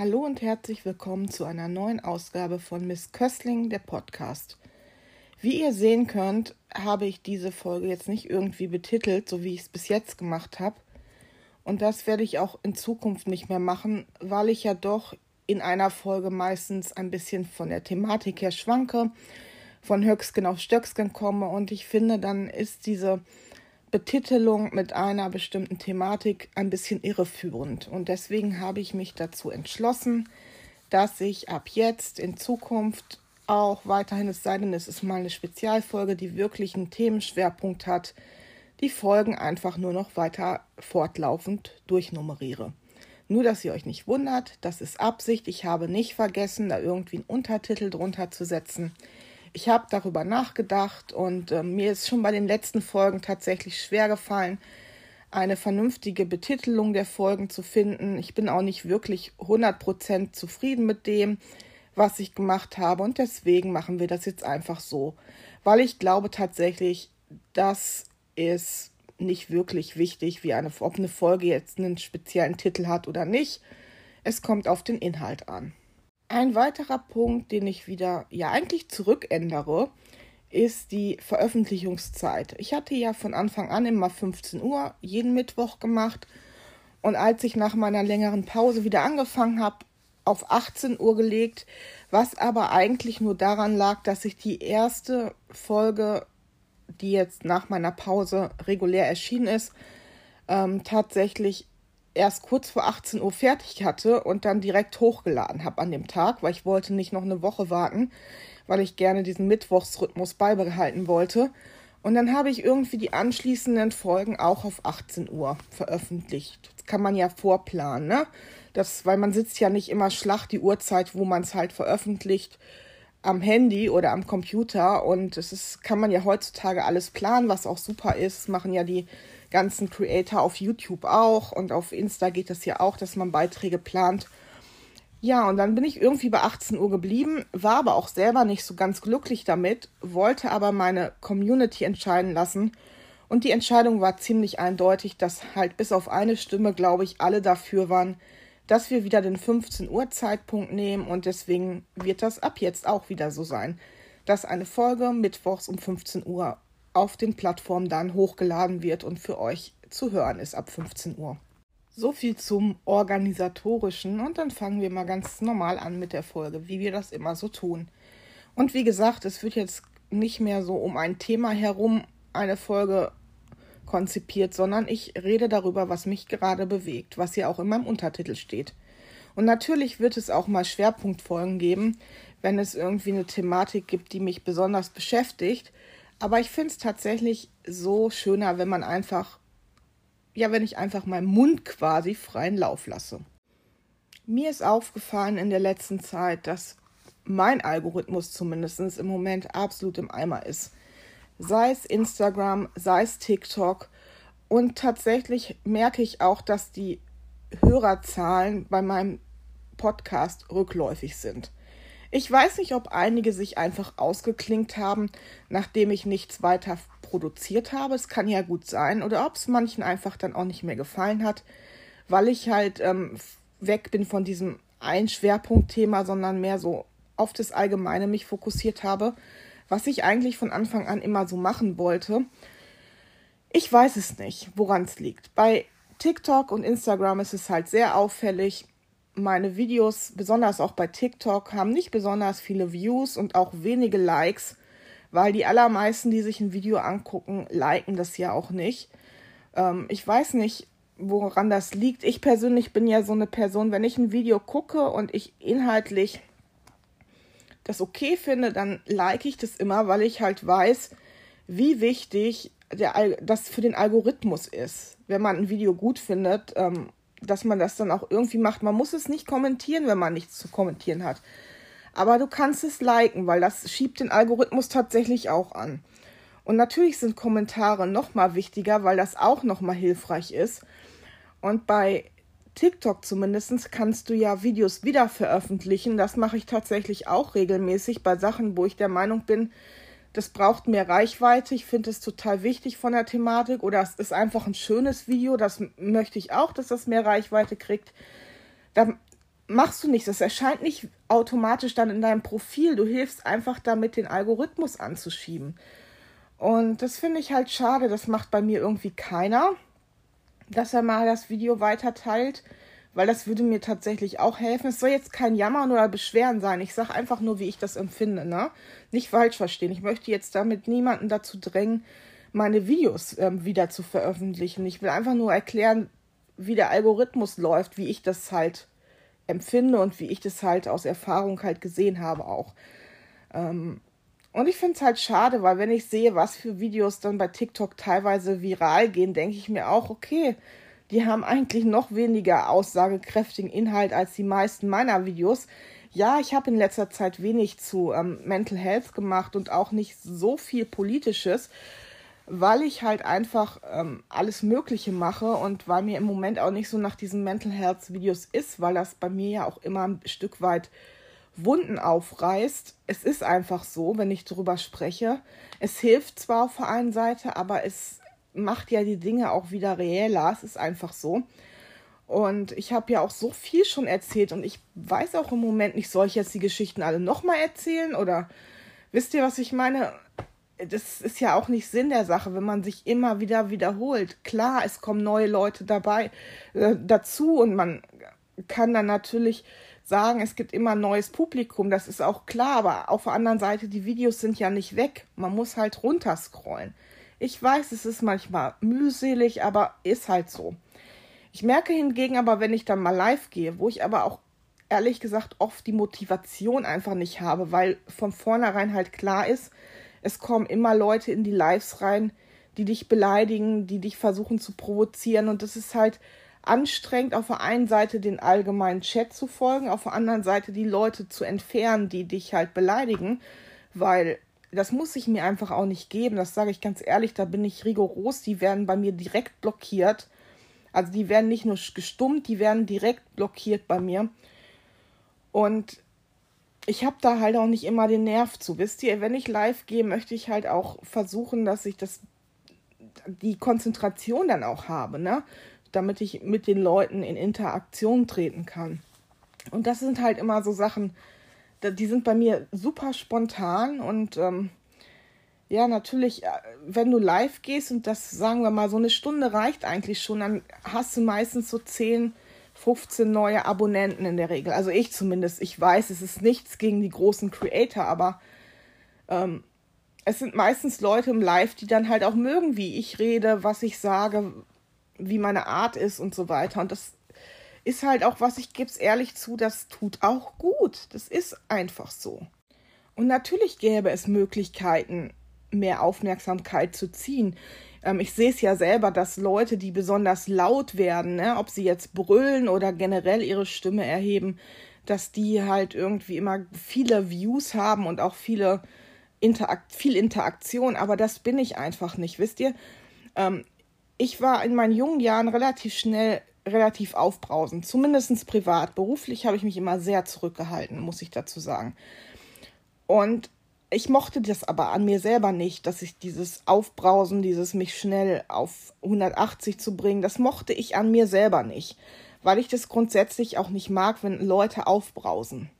Hallo und herzlich willkommen zu einer neuen Ausgabe von Miss Köstling, der Podcast. Wie ihr sehen könnt, habe ich diese Folge jetzt nicht irgendwie betitelt, so wie ich es bis jetzt gemacht habe. Und das werde ich auch in Zukunft nicht mehr machen, weil ich ja doch in einer Folge meistens ein bisschen von der Thematik her schwanke, von Höcksken auf Stöcksken komme. Und ich finde, dann ist diese Betitelung mit einer bestimmten Thematik ein bisschen irreführend. Und deswegen habe ich mich dazu entschlossen, dass ich ab jetzt in Zukunft auch weiterhin, es sei denn, es ist mal eine Spezialfolge, die wirklich einen Themenschwerpunkt hat, die Folgen einfach nur noch weiter fortlaufend durchnummeriere. Nur, dass ihr euch nicht wundert, das ist Absicht. Ich habe nicht vergessen, da irgendwie einen Untertitel drunter zu setzen. Ich habe darüber nachgedacht und äh, mir ist schon bei den letzten Folgen tatsächlich schwer gefallen, eine vernünftige Betitelung der Folgen zu finden. Ich bin auch nicht wirklich 100% zufrieden mit dem, was ich gemacht habe und deswegen machen wir das jetzt einfach so, weil ich glaube tatsächlich, das ist nicht wirklich wichtig, wie eine, ob eine Folge jetzt einen speziellen Titel hat oder nicht. Es kommt auf den Inhalt an. Ein weiterer Punkt, den ich wieder ja eigentlich zurückändere, ist die Veröffentlichungszeit. Ich hatte ja von Anfang an immer 15 Uhr jeden Mittwoch gemacht und als ich nach meiner längeren Pause wieder angefangen habe, auf 18 Uhr gelegt, was aber eigentlich nur daran lag, dass ich die erste Folge, die jetzt nach meiner Pause regulär erschienen ist, ähm, tatsächlich erst kurz vor 18 Uhr fertig hatte und dann direkt hochgeladen habe an dem Tag, weil ich wollte nicht noch eine Woche warten, weil ich gerne diesen Mittwochsrhythmus beibehalten wollte. Und dann habe ich irgendwie die anschließenden Folgen auch auf 18 Uhr veröffentlicht. Das kann man ja vorplanen, ne? Das, weil man sitzt ja nicht immer schlacht die Uhrzeit, wo man es halt veröffentlicht am Handy oder am Computer und es ist, kann man ja heutzutage alles planen, was auch super ist. Machen ja die ganzen Creator auf YouTube auch und auf Insta geht es ja auch, dass man Beiträge plant. Ja, und dann bin ich irgendwie bei 18 Uhr geblieben, war aber auch selber nicht so ganz glücklich damit, wollte aber meine Community entscheiden lassen. Und die Entscheidung war ziemlich eindeutig, dass halt bis auf eine Stimme, glaube ich, alle dafür waren, dass wir wieder den 15 Uhr Zeitpunkt nehmen und deswegen wird das ab jetzt auch wieder so sein, dass eine Folge mittwochs um 15 Uhr auf den Plattformen dann hochgeladen wird und für euch zu hören ist ab 15 Uhr. So viel zum organisatorischen und dann fangen wir mal ganz normal an mit der Folge, wie wir das immer so tun. Und wie gesagt, es wird jetzt nicht mehr so um ein Thema herum eine Folge konzipiert, sondern ich rede darüber, was mich gerade bewegt, was ja auch in meinem Untertitel steht. Und natürlich wird es auch mal Schwerpunktfolgen geben, wenn es irgendwie eine Thematik gibt, die mich besonders beschäftigt. Aber ich finde es tatsächlich so schöner, wenn man einfach, ja, wenn ich einfach meinen Mund quasi freien Lauf lasse. Mir ist aufgefallen in der letzten Zeit, dass mein Algorithmus zumindest im Moment absolut im Eimer ist. Sei es Instagram, sei es TikTok. Und tatsächlich merke ich auch, dass die Hörerzahlen bei meinem Podcast rückläufig sind. Ich weiß nicht, ob einige sich einfach ausgeklinkt haben, nachdem ich nichts weiter produziert habe. Es kann ja gut sein. Oder ob es manchen einfach dann auch nicht mehr gefallen hat, weil ich halt ähm, weg bin von diesem ein Schwerpunktthema, sondern mehr so auf das Allgemeine mich fokussiert habe, was ich eigentlich von Anfang an immer so machen wollte. Ich weiß es nicht, woran es liegt. Bei TikTok und Instagram ist es halt sehr auffällig meine Videos, besonders auch bei TikTok, haben nicht besonders viele Views und auch wenige Likes, weil die allermeisten, die sich ein Video angucken, liken das ja auch nicht. Ähm, ich weiß nicht, woran das liegt. Ich persönlich bin ja so eine Person, wenn ich ein Video gucke und ich inhaltlich das okay finde, dann like ich das immer, weil ich halt weiß, wie wichtig der, das für den Algorithmus ist. Wenn man ein Video gut findet ähm, dass man das dann auch irgendwie macht. Man muss es nicht kommentieren, wenn man nichts zu kommentieren hat. Aber du kannst es liken, weil das schiebt den Algorithmus tatsächlich auch an. Und natürlich sind Kommentare noch mal wichtiger, weil das auch noch mal hilfreich ist. Und bei TikTok zumindest kannst du ja Videos wieder veröffentlichen. Das mache ich tatsächlich auch regelmäßig bei Sachen, wo ich der Meinung bin, das braucht mehr Reichweite. Ich finde es total wichtig von der Thematik oder es ist einfach ein schönes Video. Das möchte ich auch, dass das mehr Reichweite kriegt. Da machst du nichts. Das erscheint nicht automatisch dann in deinem Profil. Du hilfst einfach damit, den Algorithmus anzuschieben. Und das finde ich halt schade. Das macht bei mir irgendwie keiner, dass er mal das Video weiter teilt, weil das würde mir tatsächlich auch helfen. Es soll jetzt kein Jammern oder Beschweren sein. Ich sage einfach nur, wie ich das empfinde. Ne? Nicht falsch verstehen. Ich möchte jetzt damit niemanden dazu drängen, meine Videos ähm, wieder zu veröffentlichen. Ich will einfach nur erklären, wie der Algorithmus läuft, wie ich das halt empfinde und wie ich das halt aus Erfahrung halt gesehen habe auch. Ähm, und ich finde es halt schade, weil wenn ich sehe, was für Videos dann bei TikTok teilweise viral gehen, denke ich mir auch, okay, die haben eigentlich noch weniger aussagekräftigen Inhalt als die meisten meiner Videos. Ja, ich habe in letzter Zeit wenig zu ähm, Mental Health gemacht und auch nicht so viel Politisches weil ich halt einfach ähm, alles Mögliche mache und weil mir im Moment auch nicht so nach diesen Mental Health Videos ist, weil das bei mir ja auch immer ein Stück weit Wunden aufreißt. Es ist einfach so, wenn ich darüber spreche. Es hilft zwar auf der einen Seite, aber es macht ja die Dinge auch wieder reeller. Es ist einfach so. Und ich habe ja auch so viel schon erzählt und ich weiß auch im Moment nicht, soll ich jetzt die Geschichten alle nochmal erzählen oder wisst ihr, was ich meine? das ist ja auch nicht Sinn der Sache, wenn man sich immer wieder wiederholt. Klar, es kommen neue Leute dabei äh, dazu und man kann dann natürlich sagen, es gibt immer neues Publikum, das ist auch klar, aber auf der anderen Seite, die Videos sind ja nicht weg. Man muss halt runterscrollen. Ich weiß, es ist manchmal mühselig, aber ist halt so. Ich merke hingegen aber, wenn ich dann mal live gehe, wo ich aber auch ehrlich gesagt oft die Motivation einfach nicht habe, weil von vornherein halt klar ist, es kommen immer Leute in die Lives rein, die dich beleidigen, die dich versuchen zu provozieren. Und das ist halt anstrengend, auf der einen Seite den allgemeinen Chat zu folgen, auf der anderen Seite die Leute zu entfernen, die dich halt beleidigen, weil das muss ich mir einfach auch nicht geben. Das sage ich ganz ehrlich, da bin ich rigoros. Die werden bei mir direkt blockiert. Also die werden nicht nur gestummt, die werden direkt blockiert bei mir. Und ich habe da halt auch nicht immer den Nerv zu. Wisst ihr, wenn ich live gehe, möchte ich halt auch versuchen, dass ich das die Konzentration dann auch habe, ne? Damit ich mit den Leuten in Interaktion treten kann. Und das sind halt immer so Sachen, die sind bei mir super spontan und ähm, ja, natürlich, äh, wenn du live gehst und das, sagen wir mal, so eine Stunde reicht eigentlich schon, dann hast du meistens so zehn 15 neue Abonnenten in der Regel. Also ich zumindest. Ich weiß, es ist nichts gegen die großen Creator, aber ähm, es sind meistens Leute im Live, die dann halt auch mögen, wie ich rede, was ich sage, wie meine Art ist und so weiter. Und das ist halt auch, was ich gebe es ehrlich zu, das tut auch gut. Das ist einfach so. Und natürlich gäbe es Möglichkeiten, mehr Aufmerksamkeit zu ziehen. Ähm, ich sehe es ja selber, dass Leute, die besonders laut werden, ne, ob sie jetzt brüllen oder generell ihre Stimme erheben, dass die halt irgendwie immer viele Views haben und auch viele Interakt viel Interaktion. Aber das bin ich einfach nicht, wisst ihr? Ähm, ich war in meinen jungen Jahren relativ schnell relativ aufbrausend, zumindest privat. Beruflich habe ich mich immer sehr zurückgehalten, muss ich dazu sagen. Und ich mochte das aber an mir selber nicht, dass ich dieses Aufbrausen, dieses mich schnell auf 180 zu bringen, das mochte ich an mir selber nicht, weil ich das grundsätzlich auch nicht mag, wenn Leute aufbrausen,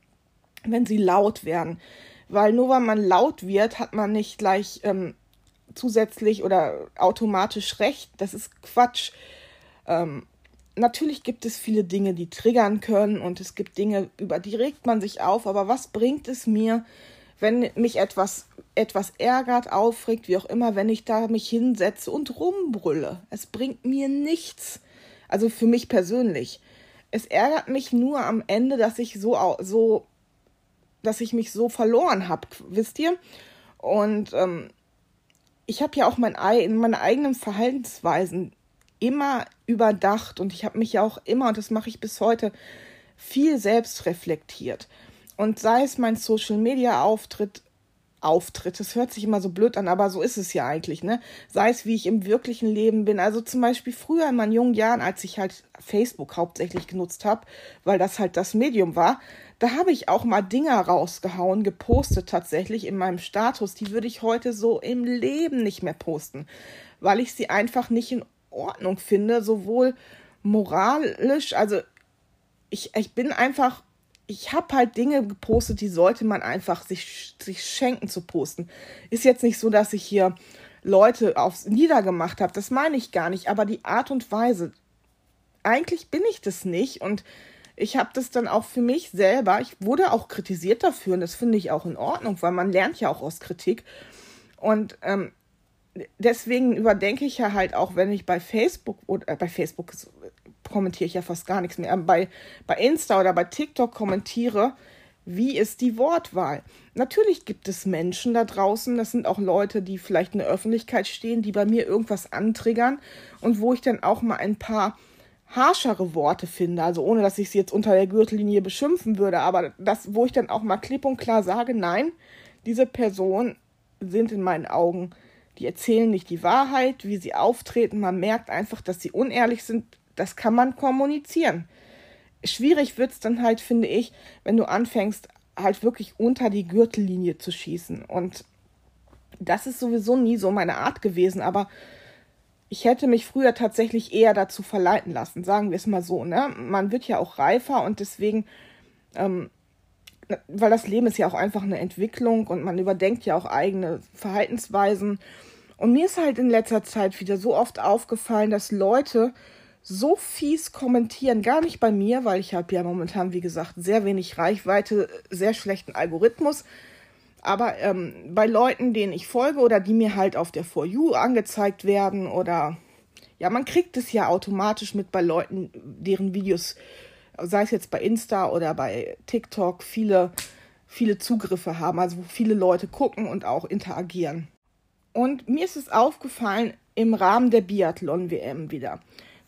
wenn sie laut werden, weil nur weil man laut wird, hat man nicht gleich ähm, zusätzlich oder automatisch recht. Das ist Quatsch. Ähm, natürlich gibt es viele Dinge, die triggern können und es gibt Dinge, über die regt man sich auf, aber was bringt es mir, wenn mich etwas, etwas ärgert, aufregt, wie auch immer, wenn ich da mich hinsetze und rumbrülle. Es bringt mir nichts. Also für mich persönlich. Es ärgert mich nur am Ende, dass ich so, so dass ich mich so verloren habe, wisst ihr? Und ähm, ich habe ja auch mein, meine eigenen Verhaltensweisen immer überdacht und ich habe mich ja auch immer, und das mache ich bis heute, viel selbst reflektiert. Und sei es mein Social Media Auftritt, Auftritt, das hört sich immer so blöd an, aber so ist es ja eigentlich, ne? Sei es, wie ich im wirklichen Leben bin. Also zum Beispiel früher in meinen jungen Jahren, als ich halt Facebook hauptsächlich genutzt habe, weil das halt das Medium war, da habe ich auch mal Dinger rausgehauen, gepostet tatsächlich in meinem Status. Die würde ich heute so im Leben nicht mehr posten, weil ich sie einfach nicht in Ordnung finde, sowohl moralisch, also ich, ich bin einfach, ich habe halt Dinge gepostet, die sollte man einfach sich, sich schenken zu posten. Ist jetzt nicht so, dass ich hier Leute aufs Niedergemacht habe, das meine ich gar nicht, aber die Art und Weise, eigentlich bin ich das nicht und ich habe das dann auch für mich selber, ich wurde auch kritisiert dafür und das finde ich auch in Ordnung, weil man lernt ja auch aus Kritik. Und ähm, deswegen überdenke ich ja halt auch, wenn ich bei Facebook oder äh, bei Facebook kommentiere ich ja fast gar nichts mehr, bei, bei Insta oder bei TikTok kommentiere, wie ist die Wortwahl? Natürlich gibt es Menschen da draußen, das sind auch Leute, die vielleicht in der Öffentlichkeit stehen, die bei mir irgendwas antriggern und wo ich dann auch mal ein paar harschere Worte finde, also ohne dass ich sie jetzt unter der Gürtellinie beschimpfen würde, aber das, wo ich dann auch mal klipp und klar sage, nein, diese Personen sind in meinen Augen, die erzählen nicht die Wahrheit, wie sie auftreten, man merkt einfach, dass sie unehrlich sind, das kann man kommunizieren. Schwierig wird es dann halt, finde ich, wenn du anfängst, halt wirklich unter die Gürtellinie zu schießen. Und das ist sowieso nie so meine Art gewesen, aber ich hätte mich früher tatsächlich eher dazu verleiten lassen, sagen wir es mal so. Ne? Man wird ja auch reifer und deswegen, ähm, weil das Leben ist ja auch einfach eine Entwicklung und man überdenkt ja auch eigene Verhaltensweisen. Und mir ist halt in letzter Zeit wieder so oft aufgefallen, dass Leute so fies kommentieren, gar nicht bei mir, weil ich habe ja momentan, wie gesagt, sehr wenig Reichweite, sehr schlechten Algorithmus. Aber ähm, bei Leuten, denen ich folge oder die mir halt auf der For You angezeigt werden oder ja, man kriegt es ja automatisch mit bei Leuten, deren Videos, sei es jetzt bei Insta oder bei TikTok, viele, viele Zugriffe haben, also wo viele Leute gucken und auch interagieren. Und mir ist es aufgefallen im Rahmen der Biathlon-WM wieder.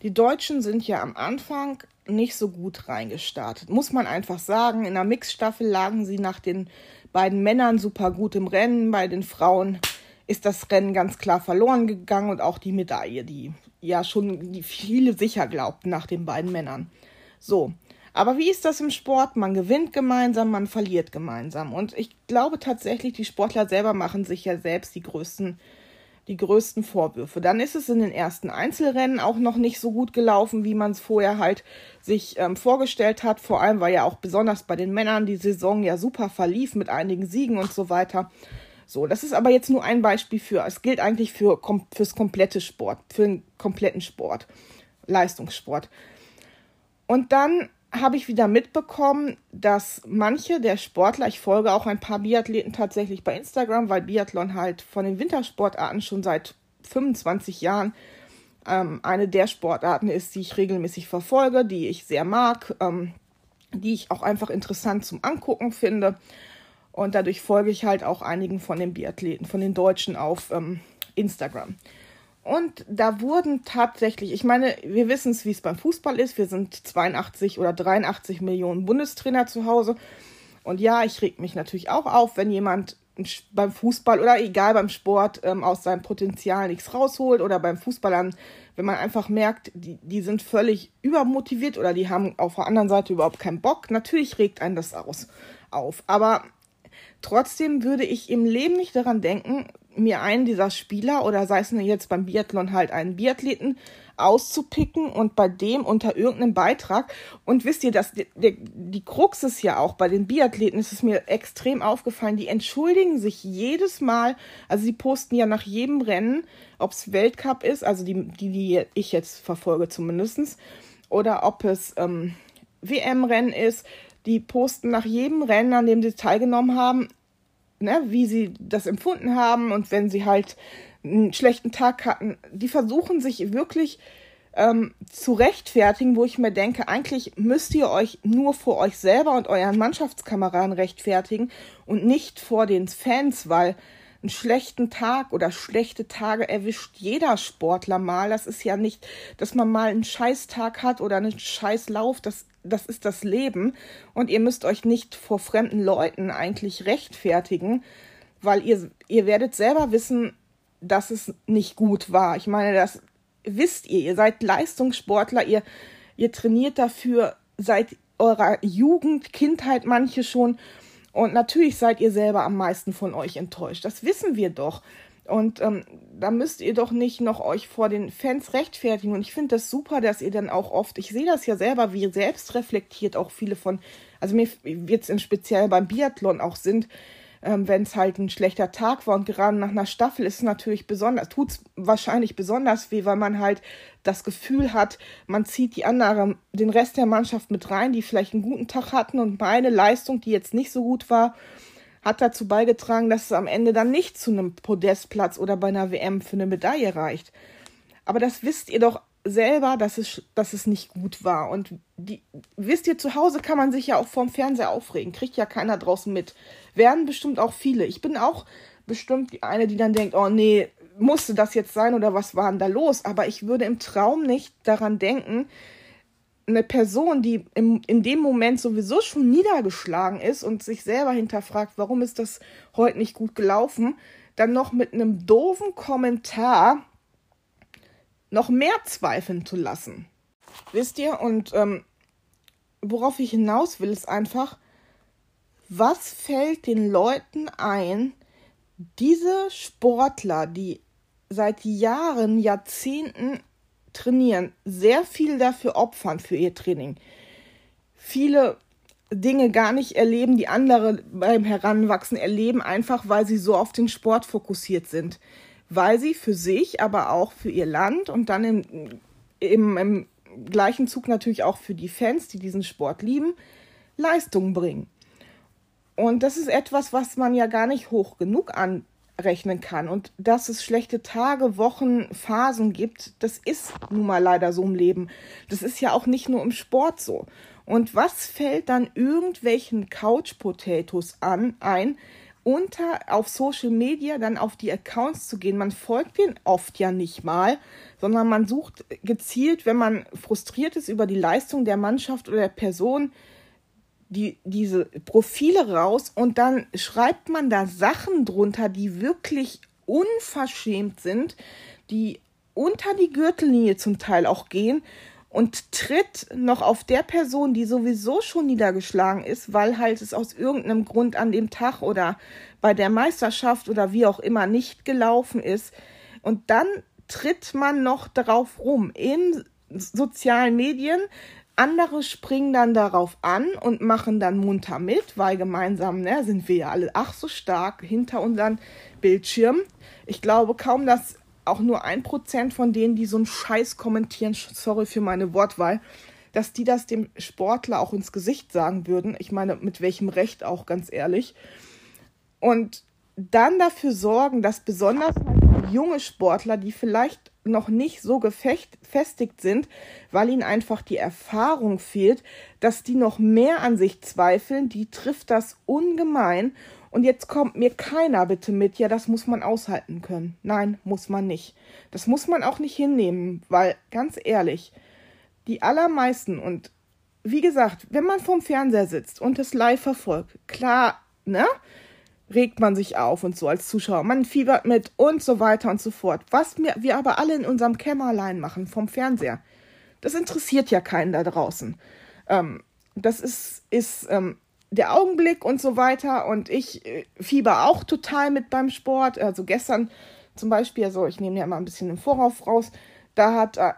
Die Deutschen sind ja am Anfang nicht so gut reingestartet, muss man einfach sagen. In der Mixstaffel lagen sie nach den beiden Männern super gut im Rennen. Bei den Frauen ist das Rennen ganz klar verloren gegangen und auch die Medaille, die ja schon die viele sicher glaubten nach den beiden Männern. So. Aber wie ist das im Sport? Man gewinnt gemeinsam, man verliert gemeinsam. Und ich glaube tatsächlich, die Sportler selber machen sich ja selbst die größten die größten Vorwürfe. Dann ist es in den ersten Einzelrennen auch noch nicht so gut gelaufen, wie man es vorher halt sich ähm, vorgestellt hat. Vor allem, weil ja auch besonders bei den Männern die Saison ja super verlief mit einigen Siegen und so weiter. So, das ist aber jetzt nur ein Beispiel für, es gilt eigentlich für fürs komplette Sport, für den kompletten Sport, Leistungssport. Und dann habe ich wieder mitbekommen, dass manche der Sportler, ich folge auch ein paar Biathleten tatsächlich bei Instagram, weil Biathlon halt von den Wintersportarten schon seit 25 Jahren ähm, eine der Sportarten ist, die ich regelmäßig verfolge, die ich sehr mag, ähm, die ich auch einfach interessant zum Angucken finde. Und dadurch folge ich halt auch einigen von den Biathleten, von den Deutschen auf ähm, Instagram. Und da wurden tatsächlich, ich meine, wir wissen es, wie es beim Fußball ist. Wir sind 82 oder 83 Millionen Bundestrainer zu Hause. Und ja, ich reg mich natürlich auch auf, wenn jemand beim Fußball oder egal beim Sport ähm, aus seinem Potenzial nichts rausholt oder beim Fußballern, wenn man einfach merkt, die, die sind völlig übermotiviert oder die haben auf der anderen Seite überhaupt keinen Bock. Natürlich regt einen das aus, auf. Aber trotzdem würde ich im Leben nicht daran denken, mir einen dieser Spieler oder sei es jetzt beim Biathlon halt einen Biathleten auszupicken und bei dem unter irgendeinem Beitrag. Und wisst ihr, dass die, die, die Krux ist ja auch bei den Biathleten, ist es mir extrem aufgefallen, die entschuldigen sich jedes Mal, also sie posten ja nach jedem Rennen, ob es Weltcup ist, also die, die, die ich jetzt verfolge zumindestens oder ob es ähm, WM-Rennen ist, die posten nach jedem Rennen, an dem sie teilgenommen haben, ne, wie sie das empfunden haben und wenn sie halt einen schlechten Tag hatten, die versuchen sich wirklich ähm, zu rechtfertigen, wo ich mir denke, eigentlich müsst ihr euch nur vor euch selber und euren Mannschaftskameraden rechtfertigen und nicht vor den Fans, weil einen schlechten Tag oder schlechte Tage erwischt jeder Sportler mal. Das ist ja nicht, dass man mal einen Scheißtag hat oder einen Scheißlauf. Das das ist das Leben und ihr müsst euch nicht vor fremden Leuten eigentlich rechtfertigen, weil ihr, ihr werdet selber wissen, dass es nicht gut war. Ich meine, das wisst ihr. Ihr seid Leistungssportler, ihr, ihr trainiert dafür seit eurer Jugend, Kindheit manche schon. Und natürlich seid ihr selber am meisten von euch enttäuscht. Das wissen wir doch. Und ähm, da müsst ihr doch nicht noch euch vor den Fans rechtfertigen. Und ich finde das super, dass ihr dann auch oft, ich sehe das ja selber, wie selbst reflektiert auch viele von, also mir jetzt im Speziell beim Biathlon auch sind, ähm, wenn es halt ein schlechter Tag war und gerade nach einer Staffel ist es natürlich besonders, tut es wahrscheinlich besonders weh, weil man halt das Gefühl hat, man zieht die anderen, den Rest der Mannschaft mit rein, die vielleicht einen guten Tag hatten und meine Leistung, die jetzt nicht so gut war, hat dazu beigetragen, dass es am Ende dann nicht zu einem Podestplatz oder bei einer WM für eine Medaille reicht. Aber das wisst ihr doch selber, dass es, dass es nicht gut war. Und die, wisst ihr, zu Hause kann man sich ja auch vorm Fernseher aufregen. Kriegt ja keiner draußen mit. Werden bestimmt auch viele. Ich bin auch bestimmt die eine, die dann denkt, oh nee, musste das jetzt sein oder was war denn da los? Aber ich würde im Traum nicht daran denken, eine Person, die im, in dem Moment sowieso schon niedergeschlagen ist und sich selber hinterfragt, warum ist das heute nicht gut gelaufen, dann noch mit einem doofen Kommentar noch mehr zweifeln zu lassen. Wisst ihr? Und ähm, worauf ich hinaus will, ist einfach, was fällt den Leuten ein, diese Sportler, die seit Jahren, Jahrzehnten trainieren, sehr viel dafür opfern für ihr Training, viele Dinge gar nicht erleben, die andere beim Heranwachsen erleben, einfach weil sie so auf den Sport fokussiert sind. Weil sie für sich, aber auch für ihr Land und dann im, im, im gleichen Zug natürlich auch für die Fans, die diesen Sport lieben, Leistung bringen. Und das ist etwas, was man ja gar nicht hoch genug an, rechnen kann. Und dass es schlechte Tage, Wochen, Phasen gibt, das ist nun mal leider so im Leben. Das ist ja auch nicht nur im Sport so. Und was fällt dann irgendwelchen Couch Potatoes an ein, unter auf Social Media dann auf die Accounts zu gehen? Man folgt denen oft ja nicht mal, sondern man sucht gezielt, wenn man frustriert ist über die Leistung der Mannschaft oder der Person, die, diese Profile raus und dann schreibt man da Sachen drunter, die wirklich unverschämt sind, die unter die Gürtellinie zum Teil auch gehen und tritt noch auf der Person, die sowieso schon niedergeschlagen ist, weil halt es aus irgendeinem Grund an dem Tag oder bei der Meisterschaft oder wie auch immer nicht gelaufen ist. Und dann tritt man noch darauf rum in sozialen Medien, andere springen dann darauf an und machen dann munter mit, weil gemeinsam ne, sind wir ja alle ach so stark hinter unseren Bildschirmen. Ich glaube kaum, dass auch nur ein Prozent von denen, die so einen Scheiß kommentieren, sorry für meine Wortwahl, dass die das dem Sportler auch ins Gesicht sagen würden. Ich meine, mit welchem Recht auch, ganz ehrlich. Und dann dafür sorgen, dass besonders halt junge Sportler, die vielleicht noch nicht so gefestigt sind, weil ihnen einfach die Erfahrung fehlt, dass die noch mehr an sich zweifeln, die trifft das ungemein. Und jetzt kommt mir keiner bitte mit, ja, das muss man aushalten können. Nein, muss man nicht. Das muss man auch nicht hinnehmen, weil ganz ehrlich, die allermeisten und wie gesagt, wenn man vorm Fernseher sitzt und es live verfolgt, klar, ne? regt man sich auf und so als Zuschauer. Man fiebert mit und so weiter und so fort. Was wir, wir aber alle in unserem Kämmerlein machen vom Fernseher, das interessiert ja keinen da draußen. Ähm, das ist, ist ähm, der Augenblick und so weiter. Und ich äh, fieber auch total mit beim Sport. Also gestern zum Beispiel, also ich nehme ja mal ein bisschen im Vorauf raus, da hat, äh,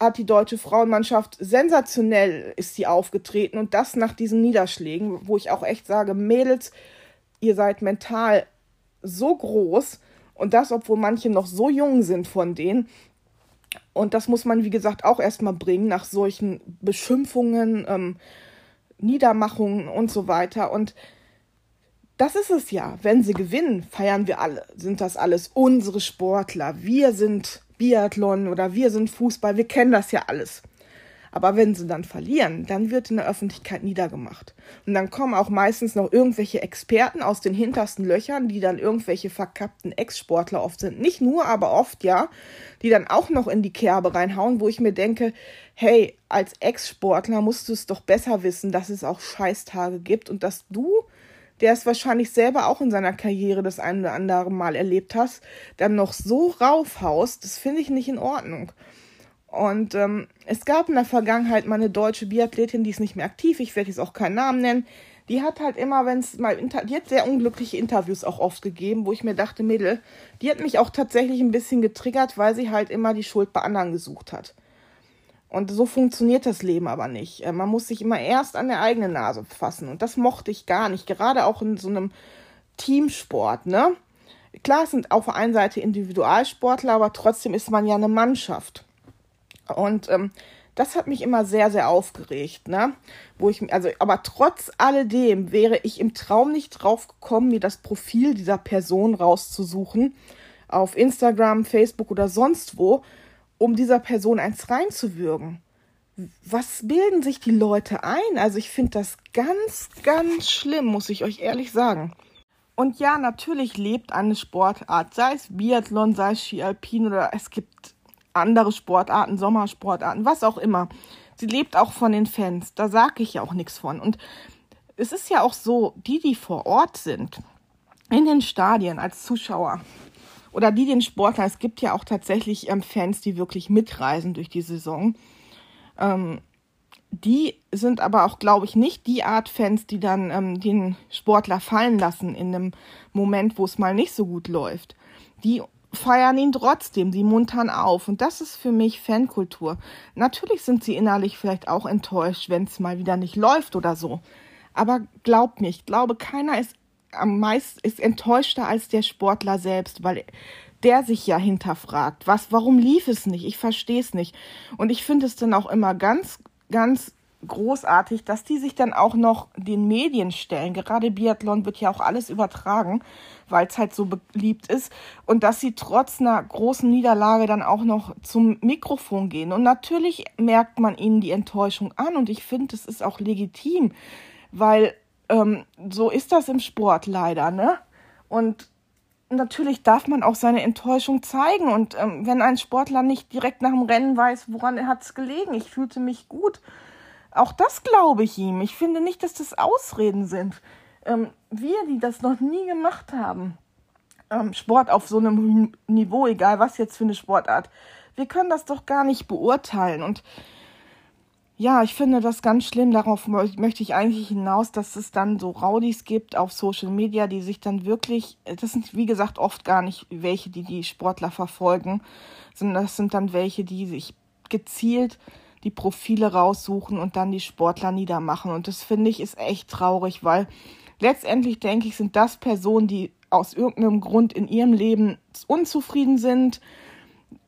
hat die deutsche Frauenmannschaft sensationell ist sie aufgetreten und das nach diesen Niederschlägen, wo ich auch echt sage, Mädels, ihr seid mental so groß und das, obwohl manche noch so jung sind von denen. Und das muss man, wie gesagt, auch erstmal bringen nach solchen Beschimpfungen, ähm, Niedermachungen und so weiter. Und das ist es ja. Wenn sie gewinnen, feiern wir alle. Sind das alles unsere Sportler? Wir sind Biathlon oder wir sind Fußball. Wir kennen das ja alles. Aber wenn sie dann verlieren, dann wird in der Öffentlichkeit niedergemacht. Und dann kommen auch meistens noch irgendwelche Experten aus den hintersten Löchern, die dann irgendwelche verkappten Ex-Sportler oft sind. Nicht nur, aber oft ja, die dann auch noch in die Kerbe reinhauen, wo ich mir denke, hey, als Ex-Sportler musst du es doch besser wissen, dass es auch Scheißtage gibt und dass du der es wahrscheinlich selber auch in seiner Karriere das ein oder andere Mal erlebt hast, dann noch so raufhaust, das finde ich nicht in Ordnung. Und ähm, es gab in der Vergangenheit mal eine deutsche Biathletin, die ist nicht mehr aktiv, ich werde jetzt auch keinen Namen nennen, die hat halt immer, wenn es mal, die hat sehr unglückliche Interviews auch oft gegeben, wo ich mir dachte, Mädel, die hat mich auch tatsächlich ein bisschen getriggert, weil sie halt immer die Schuld bei anderen gesucht hat. Und so funktioniert das Leben aber nicht. Äh, man muss sich immer erst an der eigenen Nase fassen. Und das mochte ich gar nicht. Gerade auch in so einem Teamsport, ne? Klar, es sind auf der einen Seite Individualsportler, aber trotzdem ist man ja eine Mannschaft. Und ähm, das hat mich immer sehr, sehr aufgeregt, ne? Wo ich, also, aber trotz alledem wäre ich im Traum nicht drauf gekommen, mir das Profil dieser Person rauszusuchen auf Instagram, Facebook oder sonst wo, um dieser Person eins reinzuwürgen. Was bilden sich die Leute ein? Also ich finde das ganz, ganz schlimm, muss ich euch ehrlich sagen. Und ja, natürlich lebt eine Sportart, sei es Biathlon, sei es Ski Alpin oder es gibt andere Sportarten, Sommersportarten, was auch immer. Sie lebt auch von den Fans. Da sage ich ja auch nichts von. Und es ist ja auch so, die, die vor Ort sind, in den Stadien als Zuschauer oder die den Sportler, es gibt ja auch tatsächlich ähm, Fans, die wirklich mitreisen durch die Saison. Ähm, die sind aber auch, glaube ich, nicht die Art Fans, die dann ähm, den Sportler fallen lassen in einem Moment, wo es mal nicht so gut läuft. Die feiern ihn trotzdem, sie muntern auf. Und das ist für mich Fankultur. Natürlich sind sie innerlich vielleicht auch enttäuscht, wenn es mal wieder nicht läuft oder so. Aber glaubt ich glaube, keiner ist am meisten ist enttäuschter als der Sportler selbst, weil der sich ja hinterfragt, was, warum lief es nicht? Ich verstehe es nicht. Und ich finde es dann auch immer ganz, ganz großartig, dass die sich dann auch noch den Medien stellen. Gerade Biathlon wird ja auch alles übertragen, weil es halt so beliebt ist. Und dass sie trotz einer großen Niederlage dann auch noch zum Mikrofon gehen. Und natürlich merkt man ihnen die Enttäuschung an. Und ich finde, es ist auch legitim, weil ähm, so ist das im Sport leider, ne? Und natürlich darf man auch seine Enttäuschung zeigen. Und ähm, wenn ein Sportler nicht direkt nach dem Rennen weiß, woran hat es gelegen, ich fühlte mich gut, auch das glaube ich ihm. Ich finde nicht, dass das Ausreden sind. Ähm, wir, die das noch nie gemacht haben, ähm, Sport auf so einem Niveau, egal was jetzt für eine Sportart, wir können das doch gar nicht beurteilen. Und ja, ich finde das ganz schlimm. Darauf möchte ich eigentlich hinaus, dass es dann so Raudis gibt auf Social Media, die sich dann wirklich, das sind wie gesagt oft gar nicht welche, die die Sportler verfolgen, sondern das sind dann welche, die sich gezielt die Profile raussuchen und dann die Sportler niedermachen. Und das finde ich ist echt traurig, weil letztendlich denke ich, sind das Personen, die aus irgendeinem Grund in ihrem Leben unzufrieden sind,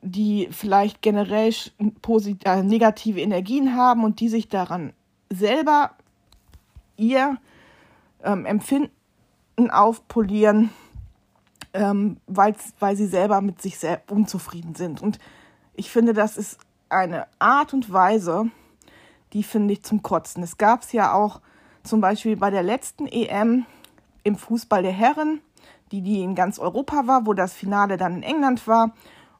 die vielleicht generell äh, negative Energien haben und die sich daran selber ihr ähm, Empfinden aufpolieren, ähm, weil sie selber mit sich sehr unzufrieden sind. Und ich finde, das ist eine Art und Weise, die finde ich zum Kotzen. Es gab es ja auch zum Beispiel bei der letzten EM im Fußball der Herren, die, die in ganz Europa war, wo das Finale dann in England war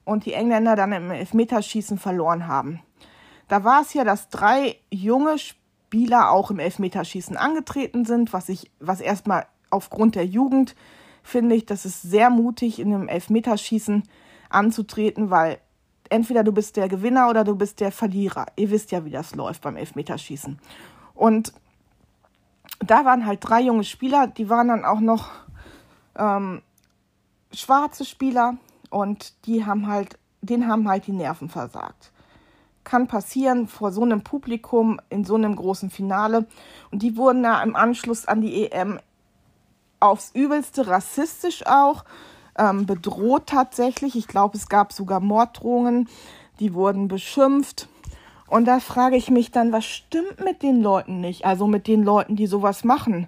und die Engländer dann im Elfmeterschießen verloren haben. Da war es ja, dass drei junge Spieler auch im Elfmeterschießen angetreten sind, was ich, was erstmal aufgrund der Jugend finde ich, das ist sehr mutig, in einem Elfmeterschießen anzutreten, weil entweder du bist der Gewinner oder du bist der Verlierer. Ihr wisst ja, wie das läuft beim Elfmeterschießen. Und da waren halt drei junge Spieler, die waren dann auch noch ähm, schwarze Spieler, und die haben halt, denen haben halt die Nerven versagt. Kann passieren vor so einem Publikum in so einem großen Finale. Und die wurden da im Anschluss an die EM aufs Übelste rassistisch auch ähm, bedroht tatsächlich. Ich glaube, es gab sogar Morddrohungen. Die wurden beschimpft. Und da frage ich mich dann, was stimmt mit den Leuten nicht? Also mit den Leuten, die sowas machen.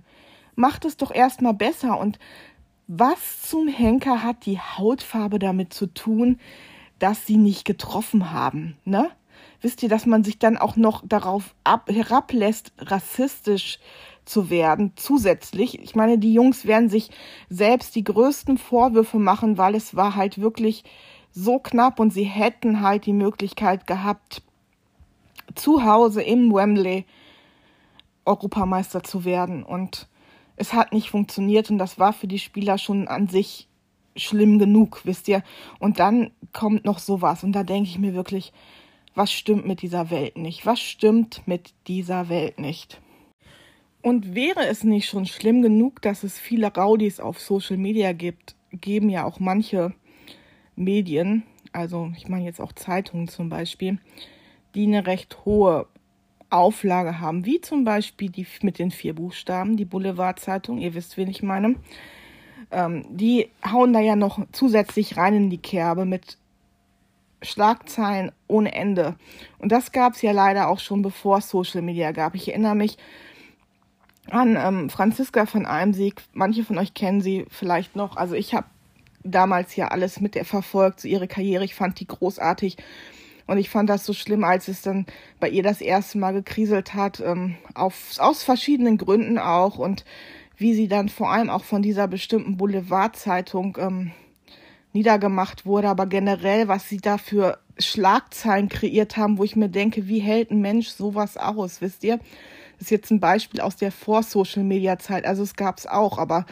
Macht es doch erstmal besser und was zum Henker hat die Hautfarbe damit zu tun, dass sie nicht getroffen haben, ne? Wisst ihr, dass man sich dann auch noch darauf ab, herablässt, rassistisch zu werden, zusätzlich. Ich meine, die Jungs werden sich selbst die größten Vorwürfe machen, weil es war halt wirklich so knapp und sie hätten halt die Möglichkeit gehabt, zu Hause im Wembley Europameister zu werden. Und es hat nicht funktioniert und das war für die Spieler schon an sich schlimm genug, wisst ihr. Und dann kommt noch sowas und da denke ich mir wirklich, was stimmt mit dieser Welt nicht? Was stimmt mit dieser Welt nicht? Und wäre es nicht schon schlimm genug, dass es viele Raudis auf Social Media gibt, geben ja auch manche Medien, also ich meine jetzt auch Zeitungen zum Beispiel, die eine recht hohe Auflage haben, wie zum Beispiel die mit den vier Buchstaben, die Boulevardzeitung, ihr wisst, wen ich meine. Ähm, die hauen da ja noch zusätzlich rein in die Kerbe mit Schlagzeilen ohne Ende. Und das gab es ja leider auch schon bevor es Social Media gab. Ich erinnere mich an ähm, Franziska von Almsieg. Manche von euch kennen sie vielleicht noch. Also ich habe damals ja alles mit ihr verfolgt, so ihre Karriere. Ich fand die großartig. Und ich fand das so schlimm, als es dann bei ihr das erste Mal gekriselt hat, ähm, auf, aus verschiedenen Gründen auch. Und wie sie dann vor allem auch von dieser bestimmten Boulevardzeitung ähm, niedergemacht wurde, aber generell, was sie da für Schlagzeilen kreiert haben, wo ich mir denke, wie hält ein Mensch sowas aus, wisst ihr? Ist jetzt ein Beispiel aus der Vor-Social-Media-Zeit, also es gab es auch, aber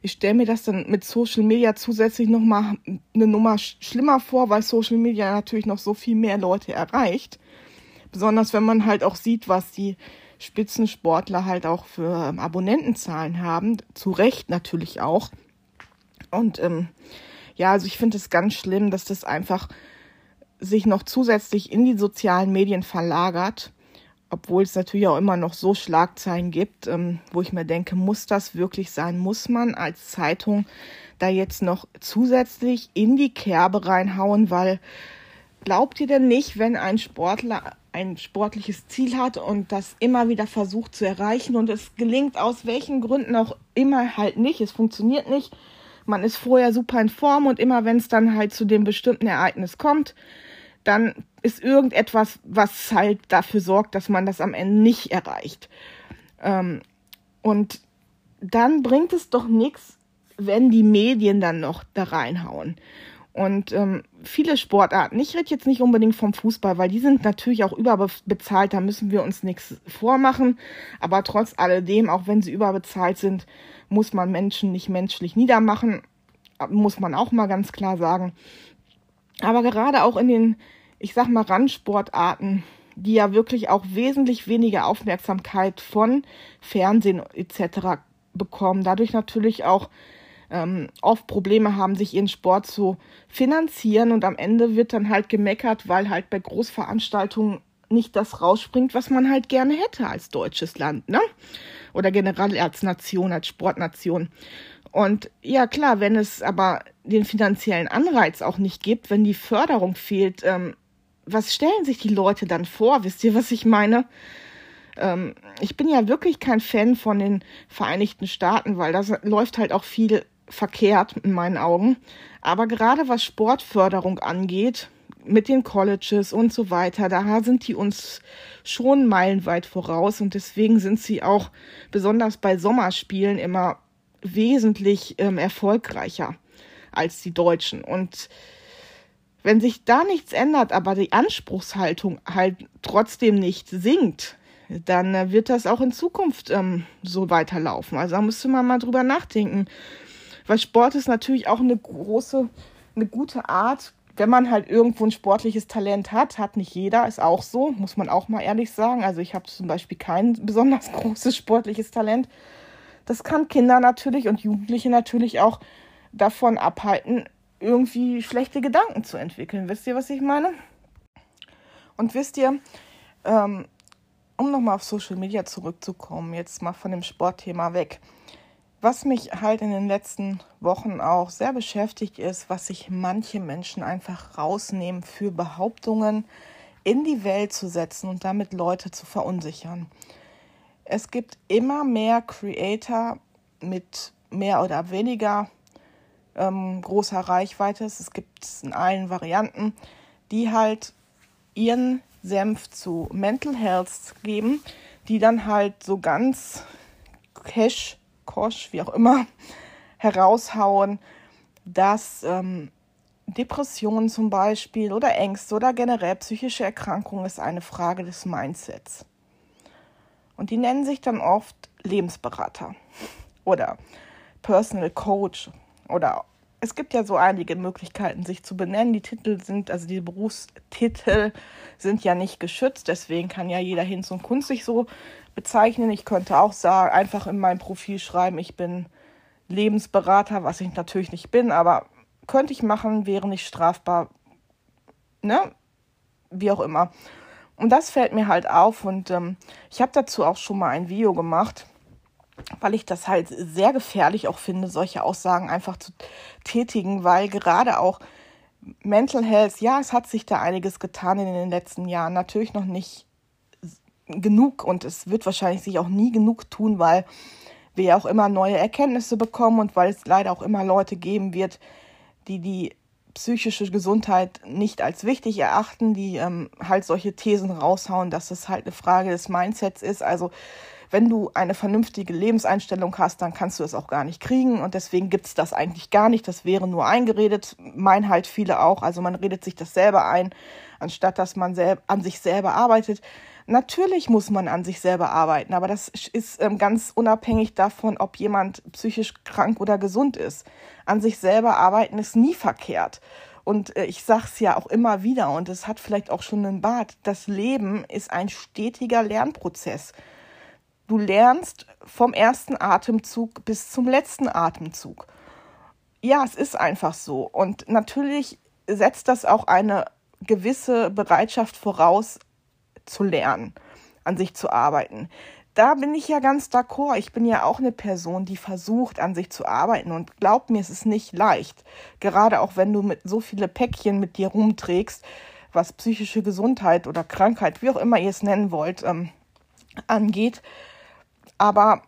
ich stelle mir das dann mit Social Media zusätzlich nochmal eine Nummer schlimmer vor, weil Social Media natürlich noch so viel mehr Leute erreicht. Besonders wenn man halt auch sieht, was die Spitzensportler halt auch für ähm, Abonnentenzahlen haben. Zu Recht natürlich auch. Und ähm, ja, also ich finde es ganz schlimm, dass das einfach sich noch zusätzlich in die sozialen Medien verlagert obwohl es natürlich auch immer noch so Schlagzeilen gibt, ähm, wo ich mir denke, muss das wirklich sein? Muss man als Zeitung da jetzt noch zusätzlich in die Kerbe reinhauen? Weil glaubt ihr denn nicht, wenn ein Sportler ein sportliches Ziel hat und das immer wieder versucht zu erreichen und es gelingt aus welchen Gründen auch immer halt nicht, es funktioniert nicht, man ist vorher super in Form und immer wenn es dann halt zu dem bestimmten Ereignis kommt, dann ist irgendetwas, was halt dafür sorgt, dass man das am Ende nicht erreicht. Ähm, und dann bringt es doch nichts, wenn die Medien dann noch da reinhauen. Und ähm, viele Sportarten, ich rede jetzt nicht unbedingt vom Fußball, weil die sind natürlich auch überbezahlt, da müssen wir uns nichts vormachen. Aber trotz alledem, auch wenn sie überbezahlt sind, muss man Menschen nicht menschlich niedermachen, muss man auch mal ganz klar sagen. Aber gerade auch in den, ich sag mal, Randsportarten, die ja wirklich auch wesentlich weniger Aufmerksamkeit von Fernsehen etc. bekommen, dadurch natürlich auch ähm, oft Probleme haben, sich ihren Sport zu finanzieren und am Ende wird dann halt gemeckert, weil halt bei Großveranstaltungen nicht das rausspringt, was man halt gerne hätte als deutsches Land, ne? Oder generell als Nation, als Sportnation. Und ja, klar, wenn es aber den finanziellen Anreiz auch nicht gibt, wenn die Förderung fehlt, ähm, was stellen sich die Leute dann vor? Wisst ihr, was ich meine? Ähm, ich bin ja wirklich kein Fan von den Vereinigten Staaten, weil da läuft halt auch viel verkehrt in meinen Augen. Aber gerade was Sportförderung angeht, mit den Colleges und so weiter, da sind die uns schon meilenweit voraus und deswegen sind sie auch besonders bei Sommerspielen immer wesentlich ähm, erfolgreicher als die Deutschen. Und wenn sich da nichts ändert, aber die Anspruchshaltung halt trotzdem nicht sinkt, dann äh, wird das auch in Zukunft ähm, so weiterlaufen. Also da müsste man mal drüber nachdenken. Weil Sport ist natürlich auch eine große, eine gute Art, wenn man halt irgendwo ein sportliches Talent hat, hat nicht jeder, ist auch so, muss man auch mal ehrlich sagen. Also ich habe zum Beispiel kein besonders großes sportliches Talent. Das kann Kinder natürlich und Jugendliche natürlich auch davon abhalten, irgendwie schlechte Gedanken zu entwickeln. Wisst ihr, was ich meine? Und wisst ihr, ähm, um nochmal auf Social Media zurückzukommen, jetzt mal von dem Sportthema weg. Was mich halt in den letzten Wochen auch sehr beschäftigt ist, was sich manche Menschen einfach rausnehmen für Behauptungen in die Welt zu setzen und damit Leute zu verunsichern. Es gibt immer mehr Creator mit mehr oder weniger ähm, großer Reichweite. Es gibt es in allen Varianten, die halt ihren Senf zu Mental Health geben, die dann halt so ganz cash Kosch, wie auch immer, heraushauen, dass ähm, Depressionen zum Beispiel oder Ängste oder generell psychische Erkrankungen ist eine Frage des Mindsets. Und die nennen sich dann oft Lebensberater oder Personal Coach oder es gibt ja so einige Möglichkeiten, sich zu benennen. Die Titel sind, also die Berufstitel sind ja nicht geschützt, deswegen kann ja jeder Hinz und Kunst sich so bezeichnen. Ich könnte auch sagen, einfach in meinem Profil schreiben, ich bin Lebensberater, was ich natürlich nicht bin, aber könnte ich machen, wäre nicht strafbar, ne? Wie auch immer. Und das fällt mir halt auf und ähm, ich habe dazu auch schon mal ein Video gemacht weil ich das halt sehr gefährlich auch finde, solche Aussagen einfach zu tätigen, weil gerade auch Mental Health, ja, es hat sich da einiges getan in den letzten Jahren, natürlich noch nicht genug und es wird wahrscheinlich sich auch nie genug tun, weil wir ja auch immer neue Erkenntnisse bekommen und weil es leider auch immer Leute geben wird, die die psychische Gesundheit nicht als wichtig erachten, die ähm, halt solche Thesen raushauen, dass es halt eine Frage des Mindsets ist. Also wenn du eine vernünftige Lebenseinstellung hast, dann kannst du es auch gar nicht kriegen. Und deswegen gibt es das eigentlich gar nicht. Das wäre nur eingeredet. Meinen halt viele auch. Also man redet sich das selber ein, anstatt dass man an sich selber arbeitet. Natürlich muss man an sich selber arbeiten, aber das ist ähm, ganz unabhängig davon, ob jemand psychisch krank oder gesund ist. An sich selber arbeiten ist nie verkehrt. Und äh, ich sage es ja auch immer wieder, und es hat vielleicht auch schon einen Bart, das Leben ist ein stetiger Lernprozess. Du lernst vom ersten Atemzug bis zum letzten Atemzug. Ja, es ist einfach so. Und natürlich setzt das auch eine gewisse Bereitschaft voraus, zu lernen, an sich zu arbeiten. Da bin ich ja ganz d'accord. Ich bin ja auch eine Person, die versucht, an sich zu arbeiten. Und glaub mir, es ist nicht leicht. Gerade auch wenn du mit so viele Päckchen mit dir rumträgst, was psychische Gesundheit oder Krankheit, wie auch immer ihr es nennen wollt, ähm, angeht. Aber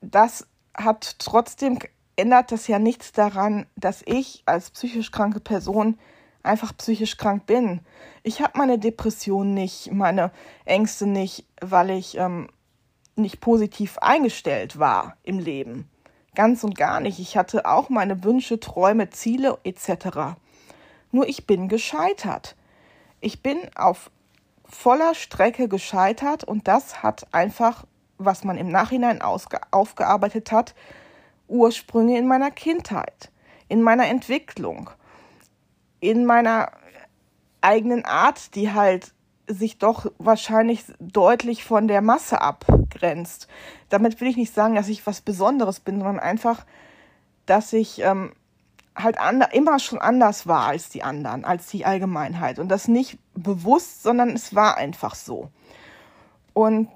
das hat trotzdem, ändert das ja nichts daran, dass ich als psychisch kranke Person einfach psychisch krank bin. Ich habe meine Depression nicht, meine Ängste nicht, weil ich ähm, nicht positiv eingestellt war im Leben. Ganz und gar nicht. Ich hatte auch meine Wünsche, Träume, Ziele etc. Nur ich bin gescheitert. Ich bin auf voller Strecke gescheitert und das hat einfach was man im Nachhinein aufgearbeitet hat, Ursprünge in meiner Kindheit, in meiner Entwicklung, in meiner eigenen Art, die halt sich doch wahrscheinlich deutlich von der Masse abgrenzt. Damit will ich nicht sagen, dass ich was Besonderes bin, sondern einfach, dass ich ähm, halt immer schon anders war als die anderen, als die Allgemeinheit. Und das nicht bewusst, sondern es war einfach so. Und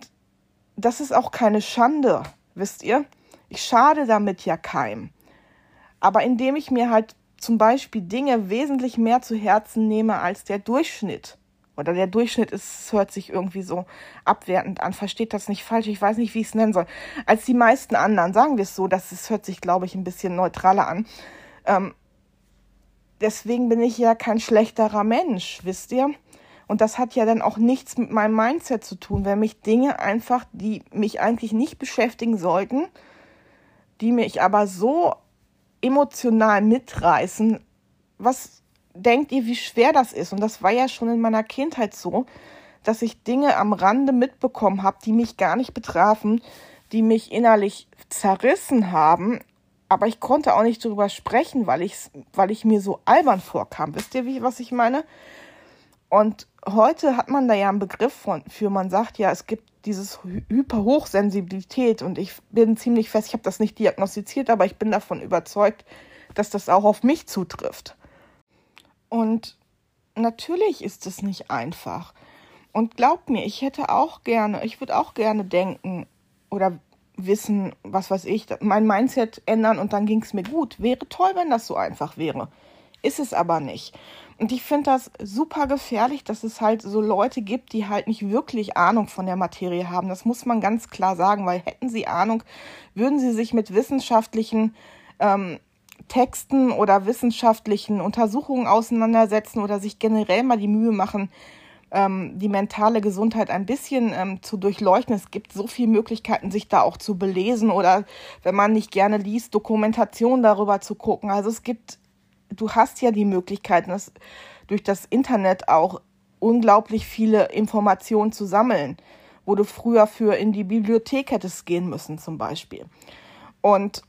das ist auch keine Schande, wisst ihr? Ich schade damit ja keinem. Aber indem ich mir halt zum Beispiel Dinge wesentlich mehr zu Herzen nehme als der Durchschnitt, oder der Durchschnitt ist, hört sich irgendwie so abwertend an, versteht das nicht falsch, ich weiß nicht, wie ich es nennen soll, als die meisten anderen, sagen wir es so, das ist, hört sich, glaube ich, ein bisschen neutraler an. Ähm, deswegen bin ich ja kein schlechterer Mensch, wisst ihr? Und das hat ja dann auch nichts mit meinem Mindset zu tun, wenn mich Dinge einfach, die mich eigentlich nicht beschäftigen sollten, die mich aber so emotional mitreißen, was denkt ihr, wie schwer das ist? Und das war ja schon in meiner Kindheit so, dass ich Dinge am Rande mitbekommen habe, die mich gar nicht betrafen, die mich innerlich zerrissen haben, aber ich konnte auch nicht darüber sprechen, weil ich, weil ich mir so albern vorkam. Wisst ihr, wie, was ich meine? Und heute hat man da ja einen Begriff von, für, man sagt ja, es gibt dieses Hyperhochsensibilität und ich bin ziemlich fest, ich habe das nicht diagnostiziert, aber ich bin davon überzeugt, dass das auch auf mich zutrifft. Und natürlich ist es nicht einfach. Und glaubt mir, ich hätte auch gerne, ich würde auch gerne denken oder wissen, was weiß ich, mein Mindset ändern und dann ging es mir gut. Wäre toll, wenn das so einfach wäre. Ist es aber nicht. Und ich finde das super gefährlich, dass es halt so Leute gibt, die halt nicht wirklich Ahnung von der Materie haben. Das muss man ganz klar sagen, weil hätten sie Ahnung, würden sie sich mit wissenschaftlichen ähm, Texten oder wissenschaftlichen Untersuchungen auseinandersetzen oder sich generell mal die Mühe machen, ähm, die mentale Gesundheit ein bisschen ähm, zu durchleuchten. Es gibt so viele Möglichkeiten, sich da auch zu belesen oder wenn man nicht gerne liest, Dokumentation darüber zu gucken. Also es gibt du hast ja die Möglichkeit, das, durch das Internet auch unglaublich viele Informationen zu sammeln, wo du früher für in die Bibliothek hättest gehen müssen zum Beispiel. Und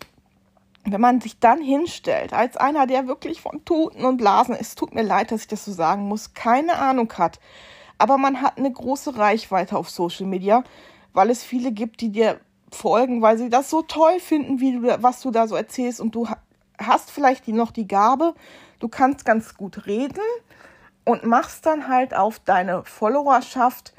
wenn man sich dann hinstellt, als einer, der wirklich von Tuten und Blasen, es tut mir leid, dass ich das so sagen muss, keine Ahnung hat, aber man hat eine große Reichweite auf Social Media, weil es viele gibt, die dir folgen, weil sie das so toll finden, wie du, was du da so erzählst und du hast vielleicht noch die Gabe, du kannst ganz gut reden und machst dann halt auf deine Followerschaft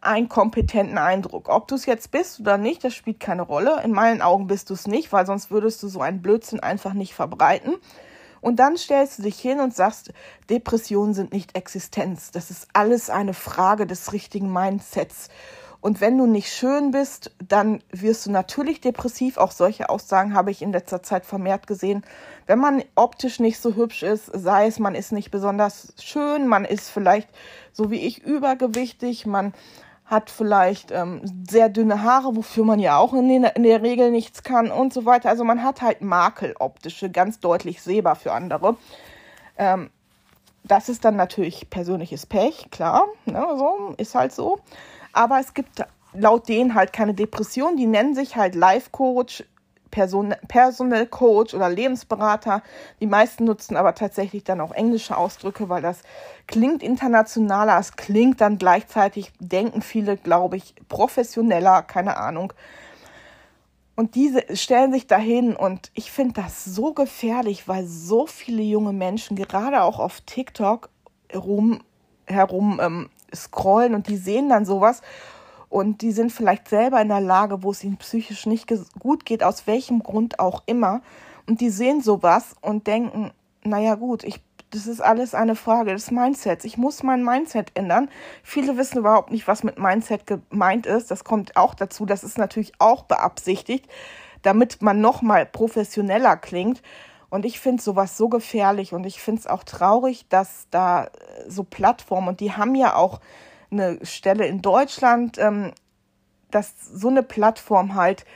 einen kompetenten Eindruck. Ob du es jetzt bist oder nicht, das spielt keine Rolle. In meinen Augen bist du es nicht, weil sonst würdest du so einen Blödsinn einfach nicht verbreiten. Und dann stellst du dich hin und sagst, Depressionen sind nicht Existenz. Das ist alles eine Frage des richtigen Mindsets. Und wenn du nicht schön bist, dann wirst du natürlich depressiv. Auch solche Aussagen habe ich in letzter Zeit vermehrt gesehen. Wenn man optisch nicht so hübsch ist, sei es, man ist nicht besonders schön, man ist vielleicht so wie ich übergewichtig, man hat vielleicht ähm, sehr dünne Haare, wofür man ja auch in, den, in, der Regel nichts kann und so weiter. Also man hat halt Makel optische, ganz deutlich sehbar für andere. Ähm, das ist dann natürlich persönliches Pech, klar, ne, so, ist halt so. Aber es gibt laut denen halt keine Depression, die nennen sich halt Life Coach, Person, Personal Coach oder Lebensberater. Die meisten nutzen aber tatsächlich dann auch englische Ausdrücke, weil das klingt internationaler, es klingt dann gleichzeitig, denken viele, glaube ich, professioneller, keine Ahnung. Und diese stellen sich dahin und ich finde das so gefährlich, weil so viele junge Menschen gerade auch auf TikTok rum, herum ähm, scrollen und die sehen dann sowas und die sind vielleicht selber in der Lage, wo es ihnen psychisch nicht gut geht, aus welchem Grund auch immer. Und die sehen sowas und denken, naja gut, ich, das ist alles eine Frage des Mindsets. Ich muss mein Mindset ändern. Viele wissen überhaupt nicht, was mit Mindset gemeint ist. Das kommt auch dazu. Das ist natürlich auch beabsichtigt, damit man noch mal professioneller klingt. Und ich finde sowas so gefährlich und ich finde es auch traurig, dass da so Plattformen, und die haben ja auch eine Stelle in Deutschland, ähm, dass so eine Plattform halt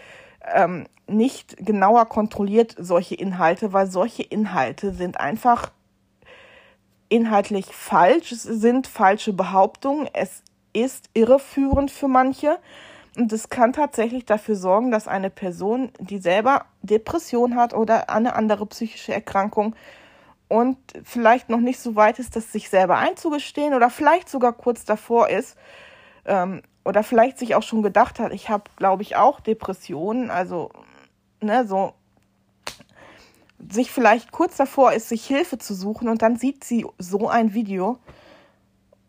ähm, nicht genauer kontrolliert solche Inhalte, weil solche Inhalte sind einfach inhaltlich falsch, es sind falsche Behauptungen, es ist irreführend für manche und es kann tatsächlich dafür sorgen, dass eine Person, die selber Depression hat oder eine andere psychische Erkrankung, und vielleicht noch nicht so weit ist, das sich selber einzugestehen oder vielleicht sogar kurz davor ist ähm, oder vielleicht sich auch schon gedacht hat, ich habe, glaube ich, auch Depressionen, also ne, so sich vielleicht kurz davor ist, sich Hilfe zu suchen und dann sieht sie so ein Video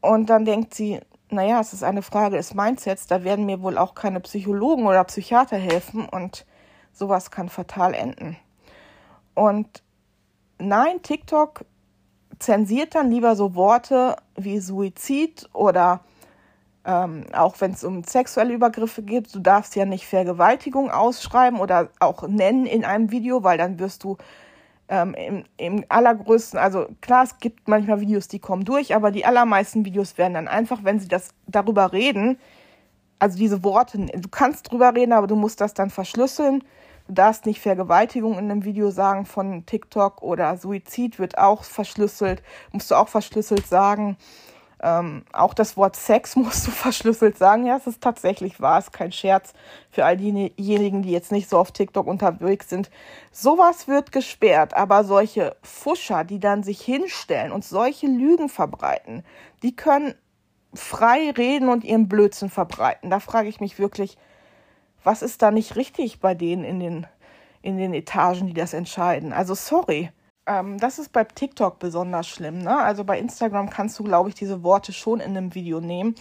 und dann denkt sie, naja, es ist eine Frage des Mindsets, da werden mir wohl auch keine Psychologen oder Psychiater helfen und sowas kann fatal enden. Und nein, TikTok zensiert dann lieber so Worte wie Suizid oder ähm, auch wenn es um sexuelle Übergriffe geht, du darfst ja nicht Vergewaltigung ausschreiben oder auch nennen in einem Video, weil dann wirst du ähm, im, im allergrößten, also klar, es gibt manchmal Videos, die kommen durch, aber die allermeisten Videos werden dann einfach, wenn sie das darüber reden, also diese Worte, du kannst drüber reden, aber du musst das dann verschlüsseln Du darfst nicht Vergewaltigung in einem Video sagen von TikTok oder Suizid wird auch verschlüsselt, musst du auch verschlüsselt sagen. Ähm, auch das Wort Sex musst du verschlüsselt sagen. Ja, es ist tatsächlich wahr, es ist kein Scherz für all diejenigen, die jetzt nicht so auf TikTok unterwegs sind. Sowas wird gesperrt, aber solche Fuscher, die dann sich hinstellen und solche Lügen verbreiten, die können frei reden und ihren Blödsinn verbreiten. Da frage ich mich wirklich, was ist da nicht richtig bei denen in den, in den Etagen, die das entscheiden? Also sorry. Ähm, das ist bei TikTok besonders schlimm. Ne? Also bei Instagram kannst du, glaube ich, diese Worte schon in einem Video nehmen.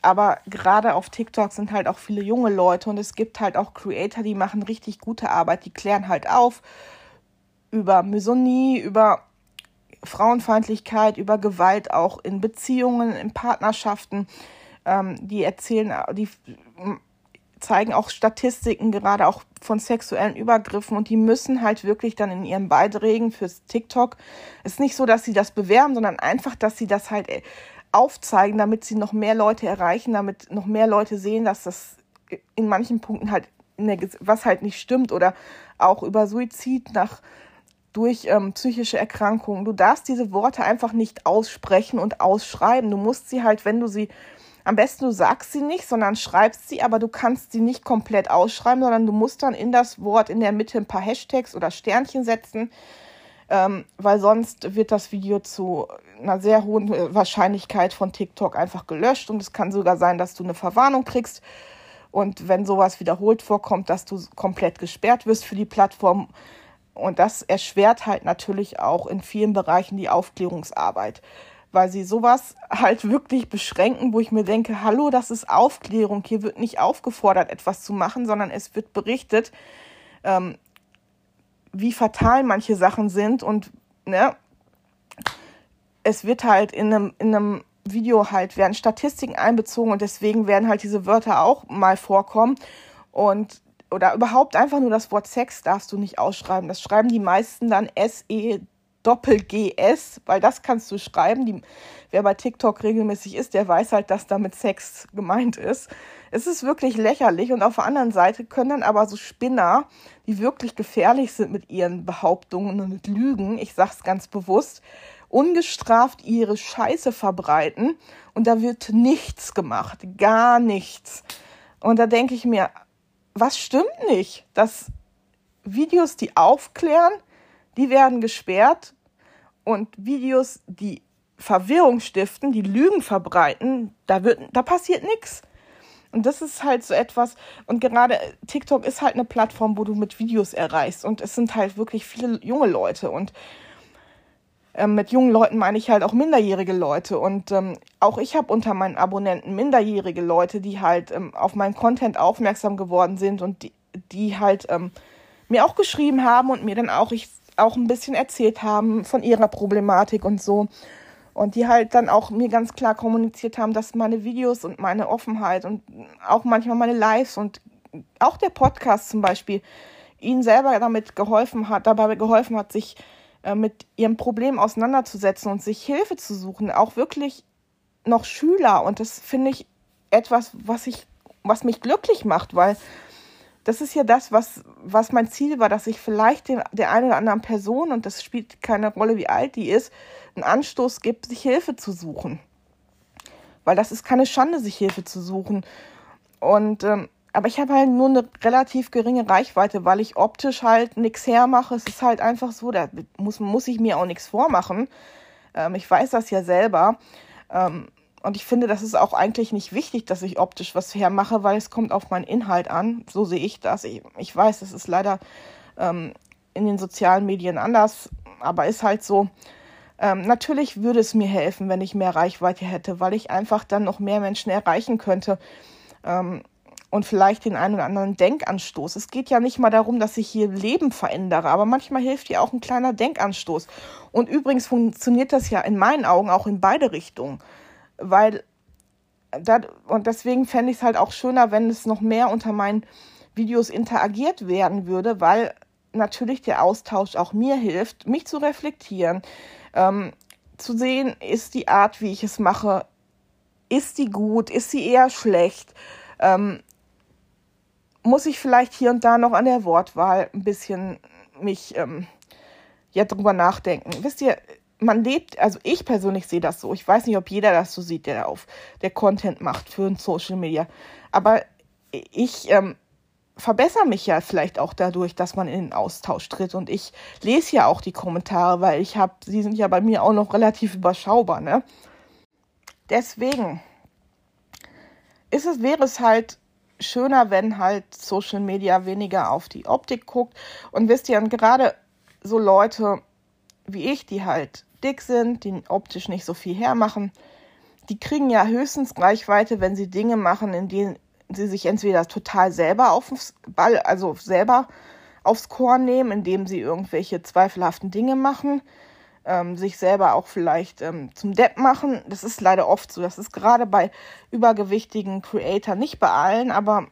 Aber gerade auf TikTok sind halt auch viele junge Leute und es gibt halt auch Creator, die machen richtig gute Arbeit. Die klären halt auf über Misonie, über Frauenfeindlichkeit, über Gewalt auch in Beziehungen, in Partnerschaften. Ähm, die erzählen, die zeigen auch Statistiken gerade auch von sexuellen Übergriffen und die müssen halt wirklich dann in ihren Beiträgen fürs TikTok. Es ist nicht so, dass sie das bewerben, sondern einfach, dass sie das halt äh, aufzeigen, damit sie noch mehr Leute erreichen, damit noch mehr Leute sehen, dass das in manchen Punkten halt, der, was halt nicht stimmt oder auch über Suizid nach durch ähm, psychische Erkrankungen. Du darfst diese Worte einfach nicht aussprechen und ausschreiben. Du musst sie halt, wenn du sie am besten du sagst sie nicht, sondern schreibst sie, aber du kannst sie nicht komplett ausschreiben, sondern du musst dann in das Wort in der Mitte ein paar Hashtags oder Sternchen setzen, ähm, weil sonst wird das Video zu einer sehr hohen Wahrscheinlichkeit von TikTok einfach gelöscht und es kann sogar sein, dass du eine Verwarnung kriegst und wenn sowas wiederholt vorkommt, dass du komplett gesperrt wirst für die Plattform. Und das erschwert halt natürlich auch in vielen Bereichen die Aufklärungsarbeit, weil sie sowas halt wirklich beschränken, wo ich mir denke, hallo, das ist Aufklärung. Hier wird nicht aufgefordert, etwas zu machen, sondern es wird berichtet, ähm, wie fatal manche Sachen sind und ne, es wird halt in einem, in einem Video halt werden Statistiken einbezogen und deswegen werden halt diese Wörter auch mal vorkommen. Und oder überhaupt einfach nur das Wort Sex darfst du nicht ausschreiben. Das schreiben die meisten dann S-E Doppel-G-S, weil das kannst du schreiben. Die, wer bei TikTok regelmäßig ist, der weiß halt, dass damit Sex gemeint ist. Es ist wirklich lächerlich und auf der anderen Seite können dann aber so Spinner, die wirklich gefährlich sind mit ihren Behauptungen und mit Lügen, ich sag's ganz bewusst, ungestraft ihre Scheiße verbreiten und da wird nichts gemacht, gar nichts. Und da denke ich mir, was stimmt nicht? Dass Videos, die aufklären, die werden gesperrt und Videos, die Verwirrung stiften, die Lügen verbreiten, da wird, da passiert nichts. Und das ist halt so etwas, und gerade TikTok ist halt eine Plattform, wo du mit Videos erreichst. Und es sind halt wirklich viele junge Leute. Und ähm, mit jungen Leuten meine ich halt auch minderjährige Leute. Und ähm, auch ich habe unter meinen Abonnenten minderjährige Leute, die halt ähm, auf meinen Content aufmerksam geworden sind und die, die halt ähm, mir auch geschrieben haben und mir dann auch, ich, auch ein bisschen erzählt haben von ihrer Problematik und so. Und die halt dann auch mir ganz klar kommuniziert haben, dass meine Videos und meine Offenheit und auch manchmal meine Lives und auch der Podcast zum Beispiel ihnen selber damit geholfen hat, dabei geholfen hat, sich äh, mit ihrem Problem auseinanderzusetzen und sich Hilfe zu suchen, auch wirklich noch Schüler. Und das finde ich etwas, was ich, was mich glücklich macht, weil das ist ja das, was, was mein Ziel war, dass ich vielleicht den, der einen oder anderen Person, und das spielt keine Rolle, wie alt die ist, einen Anstoß gibt, sich Hilfe zu suchen. Weil das ist keine Schande, sich Hilfe zu suchen. Und ähm, aber ich habe halt nur eine relativ geringe Reichweite, weil ich optisch halt nichts hermache. Es ist halt einfach so, da muss, muss ich mir auch nichts vormachen. Ähm, ich weiß das ja selber. Ähm, und ich finde, das ist auch eigentlich nicht wichtig, dass ich optisch was hermache, weil es kommt auf meinen Inhalt an. So sehe ich das. Ich, ich weiß, das ist leider ähm, in den sozialen Medien anders, aber ist halt so. Ähm, natürlich würde es mir helfen, wenn ich mehr Reichweite hätte, weil ich einfach dann noch mehr Menschen erreichen könnte. Ähm, und vielleicht den einen oder anderen Denkanstoß. Es geht ja nicht mal darum, dass ich hier Leben verändere, aber manchmal hilft dir auch ein kleiner Denkanstoß. Und übrigens funktioniert das ja in meinen Augen auch in beide Richtungen, weil da, und deswegen fände ich es halt auch schöner, wenn es noch mehr unter meinen Videos interagiert werden würde, weil natürlich der Austausch auch mir hilft, mich zu reflektieren, ähm, zu sehen, ist die Art, wie ich es mache, ist die gut, ist sie eher schlecht, ähm, muss ich vielleicht hier und da noch an der Wortwahl ein bisschen mich ähm, ja drüber nachdenken. Wisst ihr, man lebt, also ich persönlich sehe das so. Ich weiß nicht, ob jeder das so sieht, der auf der Content macht für ein Social Media. Aber ich ähm, verbessere mich ja vielleicht auch dadurch, dass man in den Austausch tritt. Und ich lese ja auch die Kommentare, weil ich habe, sie sind ja bei mir auch noch relativ überschaubar, ne? Deswegen ist es, wäre es halt schöner, wenn halt Social Media weniger auf die Optik guckt. Und wisst ihr, und gerade so Leute wie ich, die halt dick sind, die optisch nicht so viel hermachen, die kriegen ja höchstens Reichweite, wenn sie Dinge machen, in denen sie sich entweder total selber aufs Ball, also selber aufs Korn nehmen, indem sie irgendwelche zweifelhaften Dinge machen, ähm, sich selber auch vielleicht ähm, zum Depp machen. Das ist leider oft so. Das ist gerade bei übergewichtigen Creator nicht bei allen, aber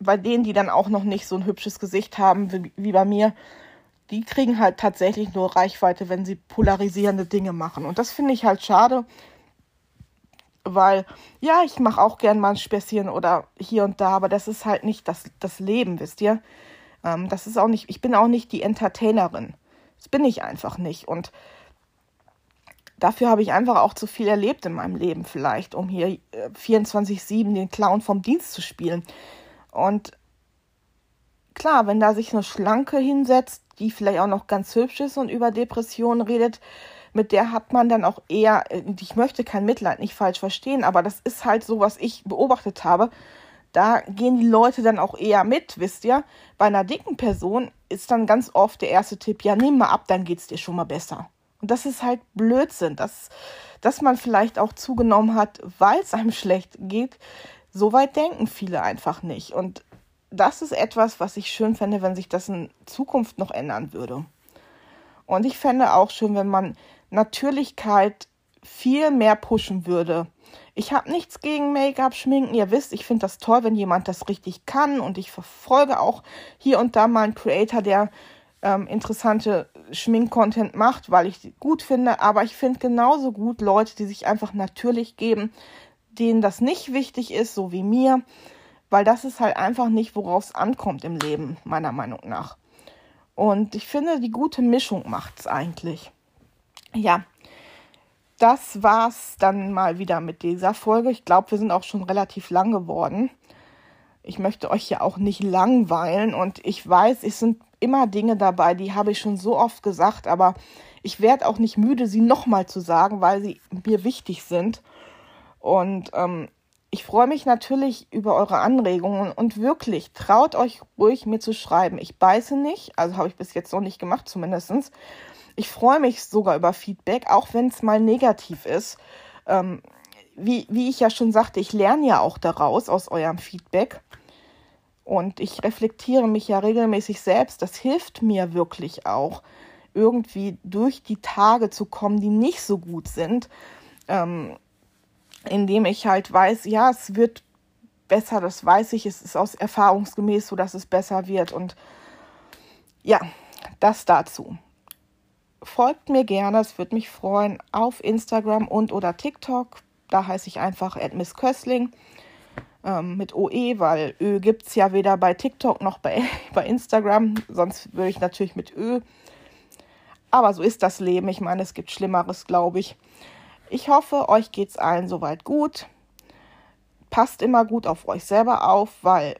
bei denen, die dann auch noch nicht so ein hübsches Gesicht haben wie, wie bei mir, die kriegen halt tatsächlich nur Reichweite, wenn sie polarisierende Dinge machen. Und das finde ich halt schade, weil ja, ich mache auch gern mal ein Späßchen oder hier und da, aber das ist halt nicht das, das Leben, wisst ihr? Ähm, das ist auch nicht, ich bin auch nicht die Entertainerin. Das bin ich einfach nicht. Und dafür habe ich einfach auch zu viel erlebt in meinem Leben vielleicht, um hier 24-7 äh, den Clown vom Dienst zu spielen. Und klar, wenn da sich eine Schlanke hinsetzt, die vielleicht auch noch ganz hübsch ist und über Depressionen redet, mit der hat man dann auch eher, äh, ich möchte kein Mitleid nicht falsch verstehen, aber das ist halt so, was ich beobachtet habe. Da gehen die Leute dann auch eher mit, wisst ihr? Bei einer dicken Person ist dann ganz oft der erste Tipp, ja, nimm mal ab, dann geht's dir schon mal besser. Und das ist halt Blödsinn, dass, dass man vielleicht auch zugenommen hat, weil es einem schlecht geht. So weit denken viele einfach nicht. Und das ist etwas, was ich schön fände, wenn sich das in Zukunft noch ändern würde. Und ich fände auch schön, wenn man Natürlichkeit viel mehr pushen würde. Ich habe nichts gegen Make-up, Schminken. Ihr wisst, ich finde das toll, wenn jemand das richtig kann. Und ich verfolge auch hier und da mal einen Creator, der ähm, interessante Schminkcontent macht, weil ich gut finde. Aber ich finde genauso gut Leute, die sich einfach natürlich geben, denen das nicht wichtig ist, so wie mir. Weil das ist halt einfach nicht, worauf es ankommt im Leben, meiner Meinung nach. Und ich finde, die gute Mischung macht es eigentlich. Ja, das war's dann mal wieder mit dieser Folge. Ich glaube, wir sind auch schon relativ lang geworden. Ich möchte euch ja auch nicht langweilen und ich weiß, es sind immer Dinge dabei, die habe ich schon so oft gesagt, aber ich werde auch nicht müde, sie nochmal zu sagen, weil sie mir wichtig sind. Und ähm, ich freue mich natürlich über eure Anregungen und wirklich traut euch ruhig mir zu schreiben. Ich beiße nicht, also habe ich bis jetzt noch nicht gemacht zumindest. Ich freue mich sogar über Feedback, auch wenn es mal negativ ist. Ähm, wie, wie ich ja schon sagte, ich lerne ja auch daraus aus eurem Feedback. Und ich reflektiere mich ja regelmäßig selbst. Das hilft mir wirklich auch, irgendwie durch die Tage zu kommen, die nicht so gut sind. Ähm, indem ich halt weiß, ja, es wird besser, das weiß ich, es ist aus erfahrungsgemäß so, dass es besser wird und ja, das dazu. Folgt mir gerne, es würde mich freuen, auf Instagram und oder TikTok. Da heiße ich einfach Miss Kössling ähm, mit OE, weil Ö gibt es ja weder bei TikTok noch bei, bei Instagram. Sonst würde ich natürlich mit Ö. Aber so ist das Leben. Ich meine, es gibt Schlimmeres, glaube ich. Ich hoffe, euch geht es allen soweit gut. Passt immer gut auf euch selber auf, weil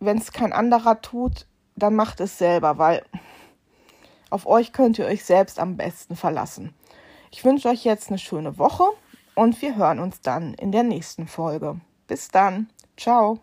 wenn es kein anderer tut, dann macht es selber, weil auf euch könnt ihr euch selbst am besten verlassen. Ich wünsche euch jetzt eine schöne Woche und wir hören uns dann in der nächsten Folge. Bis dann. Ciao.